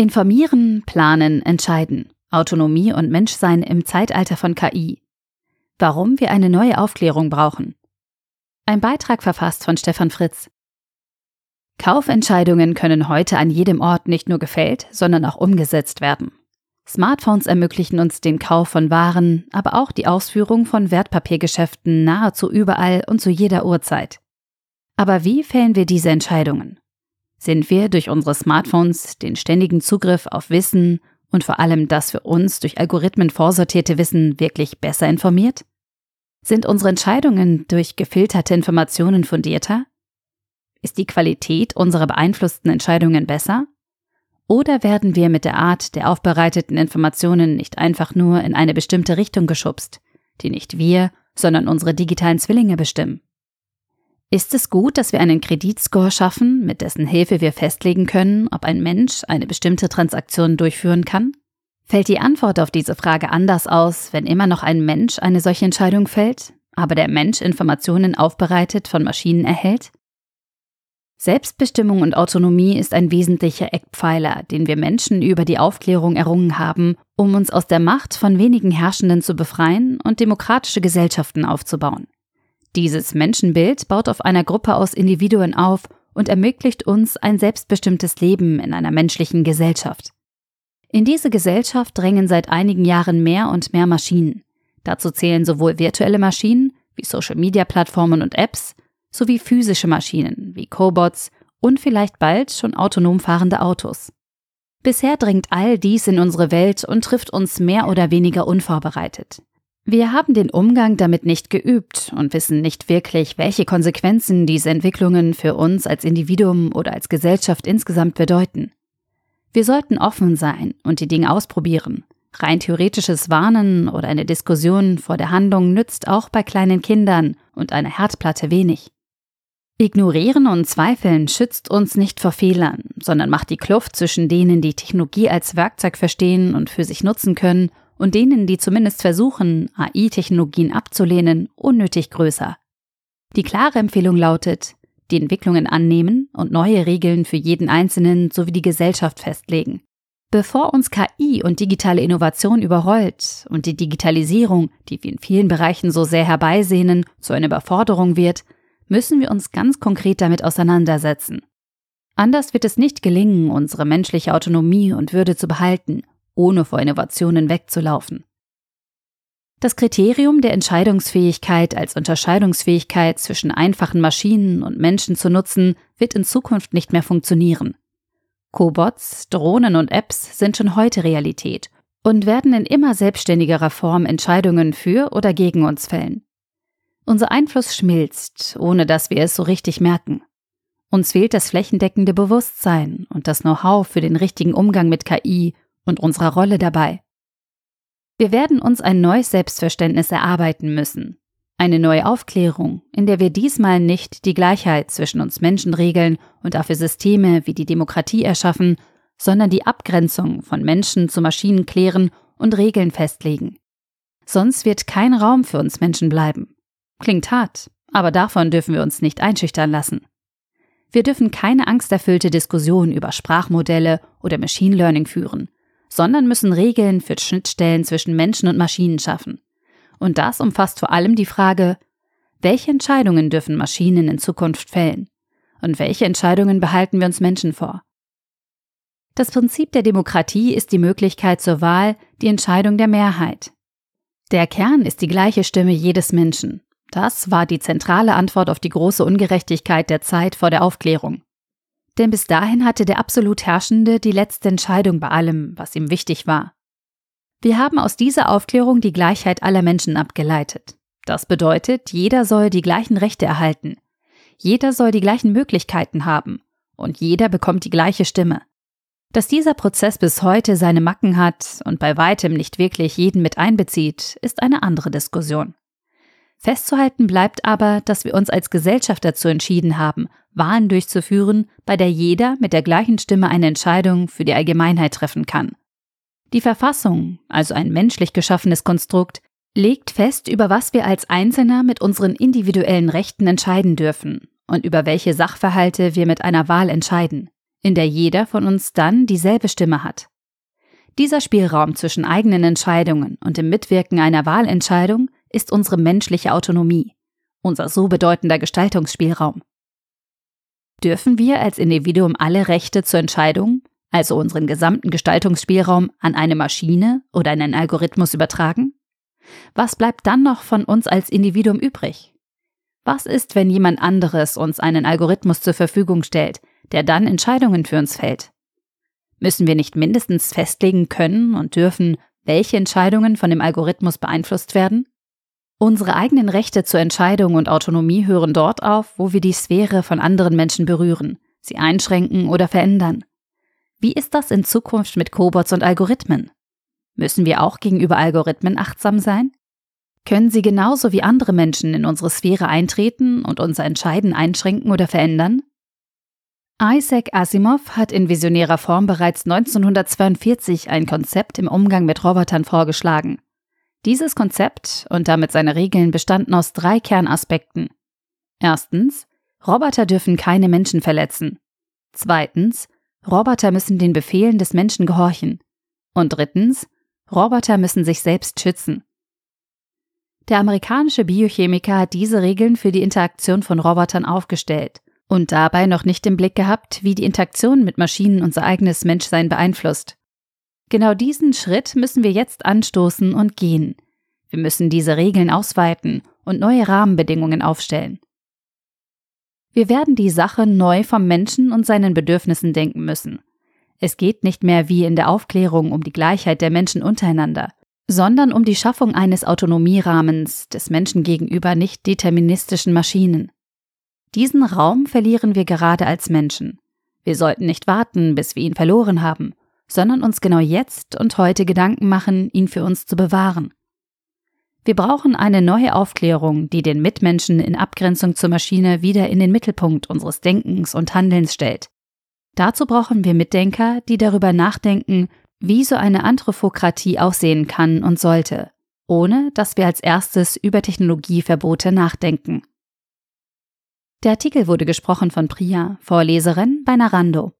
Informieren, planen, entscheiden. Autonomie und Menschsein im Zeitalter von KI. Warum wir eine neue Aufklärung brauchen. Ein Beitrag verfasst von Stefan Fritz. Kaufentscheidungen können heute an jedem Ort nicht nur gefällt, sondern auch umgesetzt werden. Smartphones ermöglichen uns den Kauf von Waren, aber auch die Ausführung von Wertpapiergeschäften nahezu überall und zu jeder Uhrzeit. Aber wie fällen wir diese Entscheidungen? Sind wir durch unsere Smartphones den ständigen Zugriff auf Wissen und vor allem das für uns durch Algorithmen vorsortierte Wissen wirklich besser informiert? Sind unsere Entscheidungen durch gefilterte Informationen fundierter? Ist die Qualität unserer beeinflussten Entscheidungen besser? Oder werden wir mit der Art der aufbereiteten Informationen nicht einfach nur in eine bestimmte Richtung geschubst, die nicht wir, sondern unsere digitalen Zwillinge bestimmen? Ist es gut, dass wir einen Kreditscore schaffen, mit dessen Hilfe wir festlegen können, ob ein Mensch eine bestimmte Transaktion durchführen kann? Fällt die Antwort auf diese Frage anders aus, wenn immer noch ein Mensch eine solche Entscheidung fällt, aber der Mensch Informationen aufbereitet von Maschinen erhält? Selbstbestimmung und Autonomie ist ein wesentlicher Eckpfeiler, den wir Menschen über die Aufklärung errungen haben, um uns aus der Macht von wenigen Herrschenden zu befreien und demokratische Gesellschaften aufzubauen. Dieses Menschenbild baut auf einer Gruppe aus Individuen auf und ermöglicht uns ein selbstbestimmtes Leben in einer menschlichen Gesellschaft. In diese Gesellschaft drängen seit einigen Jahren mehr und mehr Maschinen. Dazu zählen sowohl virtuelle Maschinen wie Social-Media-Plattformen und Apps sowie physische Maschinen wie Cobots und vielleicht bald schon autonom fahrende Autos. Bisher dringt all dies in unsere Welt und trifft uns mehr oder weniger unvorbereitet. Wir haben den Umgang damit nicht geübt und wissen nicht wirklich, welche Konsequenzen diese Entwicklungen für uns als Individuum oder als Gesellschaft insgesamt bedeuten. Wir sollten offen sein und die Dinge ausprobieren. Rein theoretisches Warnen oder eine Diskussion vor der Handlung nützt auch bei kleinen Kindern und einer Herdplatte wenig. Ignorieren und Zweifeln schützt uns nicht vor Fehlern, sondern macht die Kluft zwischen denen, die Technologie als Werkzeug verstehen und für sich nutzen können, und denen, die zumindest versuchen, AI-Technologien abzulehnen, unnötig größer. Die klare Empfehlung lautet, die Entwicklungen annehmen und neue Regeln für jeden Einzelnen sowie die Gesellschaft festlegen. Bevor uns KI und digitale Innovation überrollt und die Digitalisierung, die wir in vielen Bereichen so sehr herbeisehnen, zu einer Überforderung wird, müssen wir uns ganz konkret damit auseinandersetzen. Anders wird es nicht gelingen, unsere menschliche Autonomie und Würde zu behalten ohne vor Innovationen wegzulaufen. Das Kriterium der Entscheidungsfähigkeit als Unterscheidungsfähigkeit zwischen einfachen Maschinen und Menschen zu nutzen, wird in Zukunft nicht mehr funktionieren. Cobots, Drohnen und Apps sind schon heute Realität und werden in immer selbstständigerer Form Entscheidungen für oder gegen uns fällen. Unser Einfluss schmilzt, ohne dass wir es so richtig merken. Uns fehlt das flächendeckende Bewusstsein und das Know-how für den richtigen Umgang mit KI und unserer Rolle dabei. Wir werden uns ein neues Selbstverständnis erarbeiten müssen, eine neue Aufklärung, in der wir diesmal nicht die Gleichheit zwischen uns Menschen regeln und dafür Systeme wie die Demokratie erschaffen, sondern die Abgrenzung von Menschen zu Maschinen klären und Regeln festlegen. Sonst wird kein Raum für uns Menschen bleiben. Klingt hart, aber davon dürfen wir uns nicht einschüchtern lassen. Wir dürfen keine angsterfüllte Diskussion über Sprachmodelle oder Machine Learning führen, sondern müssen Regeln für Schnittstellen zwischen Menschen und Maschinen schaffen. Und das umfasst vor allem die Frage, welche Entscheidungen dürfen Maschinen in Zukunft fällen? Und welche Entscheidungen behalten wir uns Menschen vor? Das Prinzip der Demokratie ist die Möglichkeit zur Wahl, die Entscheidung der Mehrheit. Der Kern ist die gleiche Stimme jedes Menschen. Das war die zentrale Antwort auf die große Ungerechtigkeit der Zeit vor der Aufklärung. Denn bis dahin hatte der absolut Herrschende die letzte Entscheidung bei allem, was ihm wichtig war. Wir haben aus dieser Aufklärung die Gleichheit aller Menschen abgeleitet. Das bedeutet, jeder soll die gleichen Rechte erhalten. Jeder soll die gleichen Möglichkeiten haben. Und jeder bekommt die gleiche Stimme. Dass dieser Prozess bis heute seine Macken hat und bei weitem nicht wirklich jeden mit einbezieht, ist eine andere Diskussion. Festzuhalten bleibt aber, dass wir uns als Gesellschaft dazu entschieden haben, Wahlen durchzuführen, bei der jeder mit der gleichen Stimme eine Entscheidung für die Allgemeinheit treffen kann. Die Verfassung, also ein menschlich geschaffenes Konstrukt, legt fest, über was wir als Einzelner mit unseren individuellen Rechten entscheiden dürfen und über welche Sachverhalte wir mit einer Wahl entscheiden. in der jeder von uns dann dieselbe Stimme hat. Dieser Spielraum zwischen eigenen Entscheidungen und dem Mitwirken einer Wahlentscheidung ist unsere menschliche Autonomie, unser so bedeutender Gestaltungsspielraum. Dürfen wir als Individuum alle Rechte zur Entscheidung, also unseren gesamten Gestaltungsspielraum, an eine Maschine oder einen Algorithmus übertragen? Was bleibt dann noch von uns als Individuum übrig? Was ist, wenn jemand anderes uns einen Algorithmus zur Verfügung stellt, der dann Entscheidungen für uns fällt? Müssen wir nicht mindestens festlegen können und dürfen, welche Entscheidungen von dem Algorithmus beeinflusst werden? Unsere eigenen Rechte zur Entscheidung und Autonomie hören dort auf, wo wir die Sphäre von anderen Menschen berühren, sie einschränken oder verändern. Wie ist das in Zukunft mit Cobots und Algorithmen? Müssen wir auch gegenüber Algorithmen achtsam sein? Können sie genauso wie andere Menschen in unsere Sphäre eintreten und unser Entscheiden einschränken oder verändern? Isaac Asimov hat in visionärer Form bereits 1942 ein Konzept im Umgang mit Robotern vorgeschlagen. Dieses Konzept und damit seine Regeln bestanden aus drei Kernaspekten. Erstens, Roboter dürfen keine Menschen verletzen. Zweitens, Roboter müssen den Befehlen des Menschen gehorchen. Und drittens, Roboter müssen sich selbst schützen. Der amerikanische Biochemiker hat diese Regeln für die Interaktion von Robotern aufgestellt und dabei noch nicht im Blick gehabt, wie die Interaktion mit Maschinen unser eigenes Menschsein beeinflusst. Genau diesen Schritt müssen wir jetzt anstoßen und gehen. Wir müssen diese Regeln ausweiten und neue Rahmenbedingungen aufstellen. Wir werden die Sache neu vom Menschen und seinen Bedürfnissen denken müssen. Es geht nicht mehr wie in der Aufklärung um die Gleichheit der Menschen untereinander, sondern um die Schaffung eines Autonomierahmens des Menschen gegenüber nicht deterministischen Maschinen. Diesen Raum verlieren wir gerade als Menschen. Wir sollten nicht warten, bis wir ihn verloren haben, sondern uns genau jetzt und heute Gedanken machen, ihn für uns zu bewahren. Wir brauchen eine neue Aufklärung, die den Mitmenschen in Abgrenzung zur Maschine wieder in den Mittelpunkt unseres Denkens und Handelns stellt. Dazu brauchen wir Mitdenker, die darüber nachdenken, wie so eine Anthropokratie aussehen kann und sollte, ohne dass wir als erstes über Technologieverbote nachdenken. Der Artikel wurde gesprochen von Priya, Vorleserin bei Narando.